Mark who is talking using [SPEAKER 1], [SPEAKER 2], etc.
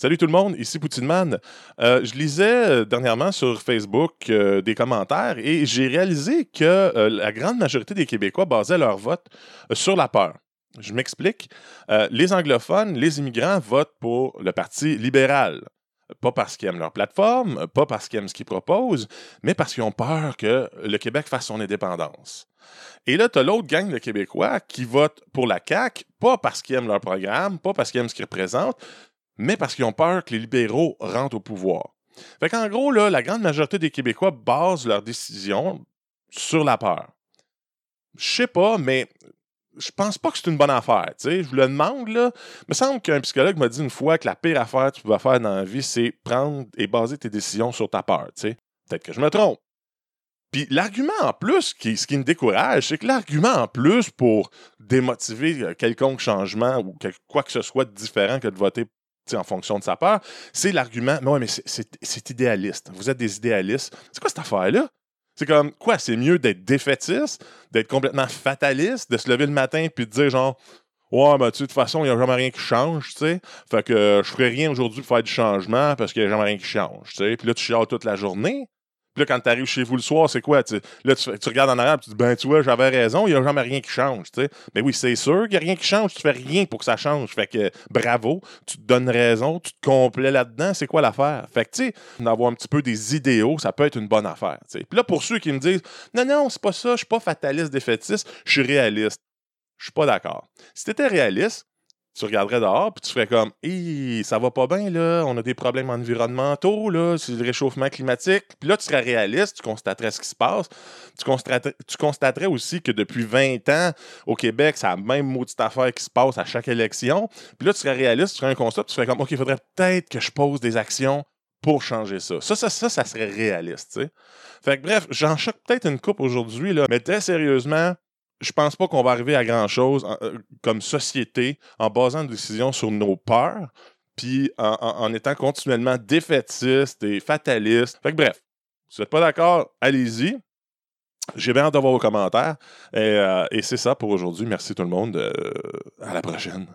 [SPEAKER 1] Salut tout le monde, ici Poutineman. Euh, je lisais euh, dernièrement sur Facebook euh, des commentaires et j'ai réalisé que la grande majorité des Québécois basaient leur vote sur la peur. Je m'explique. les anglophones, les immigrants votent pour le Parti libéral. Pas parce qu'ils aiment leur plateforme, pas parce qu'ils aiment ce qu'ils proposent, mais parce qu'ils ont peur que le Québec fasse son indépendance. Et là, tu as l'autre gang de Québécois qui votent pour la CAQ, pas parce qu'ils aiment leur programme, pas parce qu'ils aiment ce qu'ils représentent, mais parce qu'ils ont peur que les libéraux rentrent au pouvoir. Fait qu'en gros, la grande majorité des Québécois basent leurs décisions sur la peur. Je sais pas, mais je pense pas que c'est une bonne affaire. Je vous le demande, là. Il me semble qu'un psychologue m'a dit une fois que la pire affaire que tu pouvais faire dans la vie, c'est prendre et baser tes décisions sur ta peur. Peut-être que je me trompe. Puis l'argument en plus, qui, ce qui me décourage, c'est que l'argument en plus pour démotiver quelconque changement ou quoi que ce soit de différent que de voter en fonction de sa peur, c'est l'argument, mais ouais, mais c'est idéaliste. Vous êtes des idéalistes. C'est quoi cette affaire-là? C'est comme, quoi, c'est mieux d'être défaitiste, d'être complètement fataliste, de se lever le matin puis de dire genre, ouais, ben, tu de toute façon, il n'y a jamais rien qui change, tu sais. Fait que je ferai rien aujourd'hui pour faire du changement parce qu'il n'y a jamais rien qui change, tu sais. Puis là, tu chiales toute la journée. Puis là, quand tu arrives chez vous le soir, c'est quoi? là, tu, regardes en arrière et tu dis, ben, tu vois, j'avais raison, il n'y a jamais rien qui change. Mais oui, c'est sûr qu'il n'y a rien qui change. Tu fais rien pour que ça change. Fait que bravo, tu te donnes raison, tu te complais là-dedans. C'est quoi l'affaire? Fait que, tu sais, d'avoir un petit peu des idéaux, ça peut être une bonne affaire. Puis là, pour ceux qui me disent, non, non, c'est pas ça, je suis pas fataliste, défaitiste, je suis réaliste. Je suis pas d'accord. Si tu étais réaliste, tu regarderais dehors, puis tu ferais comme, Hé, ça va pas bien, là, on a des problèmes environnementaux, là, c'est le réchauffement climatique. Puis là, tu serais réaliste, tu constaterais ce qui se passe. Tu constaterais, tu constaterais aussi que depuis 20 ans, au Québec, c'est la même maudite affaire qui se passe à chaque élection. Puis là, tu serais réaliste, tu ferais un constat, tu ferais comme, OK, il faudrait peut-être que je pose des actions pour changer ça. Ça, ça, ça, ça serait réaliste, tu sais. Fait que bref, j'en choque peut-être une coupe aujourd'hui, là, mais très sérieusement, je pense pas qu'on va arriver à grand-chose euh, comme société en basant une décision sur nos peurs, puis en, étant continuellement défaitiste et fataliste. Fait que bref, si vous n'êtes pas d'accord, allez-y. J'ai bien hâte de voir vos commentaires. Et, euh, c'est ça pour aujourd'hui. Merci tout le monde. Euh, à la prochaine.